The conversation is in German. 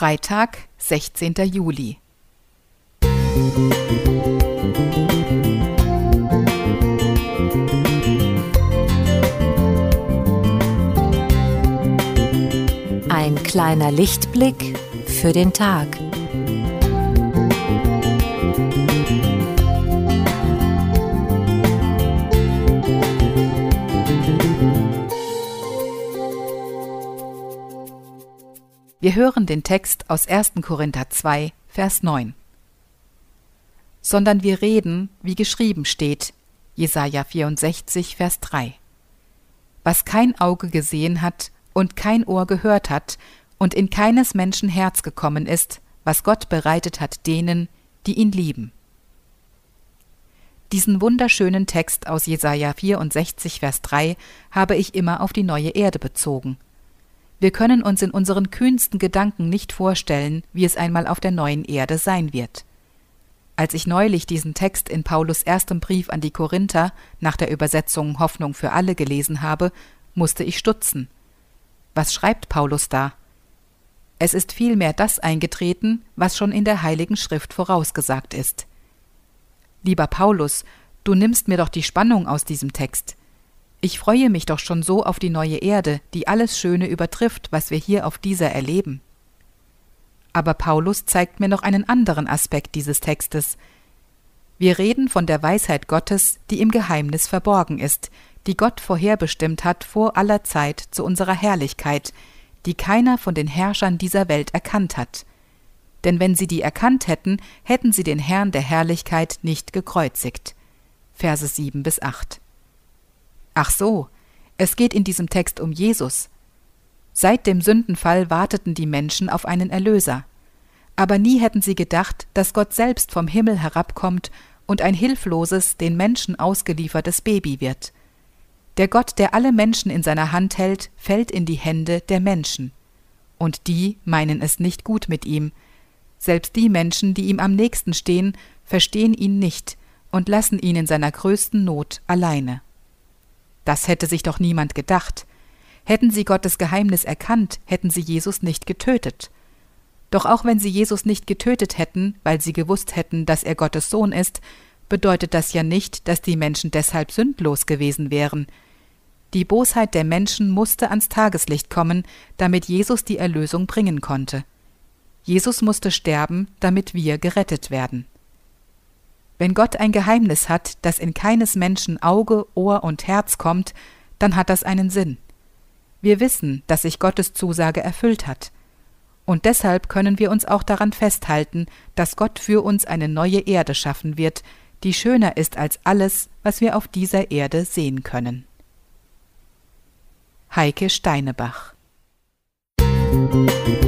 Freitag, 16. Juli. Ein kleiner Lichtblick für den Tag. Wir hören den Text aus 1. Korinther 2, Vers 9. Sondern wir reden, wie geschrieben steht, Jesaja 64, Vers 3. Was kein Auge gesehen hat und kein Ohr gehört hat und in keines Menschen Herz gekommen ist, was Gott bereitet hat denen, die ihn lieben. Diesen wunderschönen Text aus Jesaja 64, Vers 3 habe ich immer auf die neue Erde bezogen – wir können uns in unseren kühnsten Gedanken nicht vorstellen, wie es einmal auf der neuen Erde sein wird. Als ich neulich diesen Text in Paulus erstem Brief an die Korinther nach der Übersetzung Hoffnung für alle gelesen habe, musste ich stutzen. Was schreibt Paulus da? Es ist vielmehr das eingetreten, was schon in der Heiligen Schrift vorausgesagt ist. Lieber Paulus, du nimmst mir doch die Spannung aus diesem Text. Ich freue mich doch schon so auf die neue Erde, die alles Schöne übertrifft, was wir hier auf dieser erleben. Aber Paulus zeigt mir noch einen anderen Aspekt dieses Textes. Wir reden von der Weisheit Gottes, die im Geheimnis verborgen ist, die Gott vorherbestimmt hat vor aller Zeit zu unserer Herrlichkeit, die keiner von den Herrschern dieser Welt erkannt hat. Denn wenn sie die erkannt hätten, hätten sie den Herrn der Herrlichkeit nicht gekreuzigt. Verse 7 bis 8. Ach so, es geht in diesem Text um Jesus. Seit dem Sündenfall warteten die Menschen auf einen Erlöser. Aber nie hätten sie gedacht, dass Gott selbst vom Himmel herabkommt und ein hilfloses, den Menschen ausgeliefertes Baby wird. Der Gott, der alle Menschen in seiner Hand hält, fällt in die Hände der Menschen. Und die meinen es nicht gut mit ihm. Selbst die Menschen, die ihm am nächsten stehen, verstehen ihn nicht und lassen ihn in seiner größten Not alleine. Das hätte sich doch niemand gedacht. Hätten sie Gottes Geheimnis erkannt, hätten sie Jesus nicht getötet. Doch auch wenn sie Jesus nicht getötet hätten, weil sie gewusst hätten, dass er Gottes Sohn ist, bedeutet das ja nicht, dass die Menschen deshalb sündlos gewesen wären. Die Bosheit der Menschen musste ans Tageslicht kommen, damit Jesus die Erlösung bringen konnte. Jesus musste sterben, damit wir gerettet werden. Wenn Gott ein Geheimnis hat, das in keines Menschen Auge, Ohr und Herz kommt, dann hat das einen Sinn. Wir wissen, dass sich Gottes Zusage erfüllt hat. Und deshalb können wir uns auch daran festhalten, dass Gott für uns eine neue Erde schaffen wird, die schöner ist als alles, was wir auf dieser Erde sehen können. Heike Steinebach Musik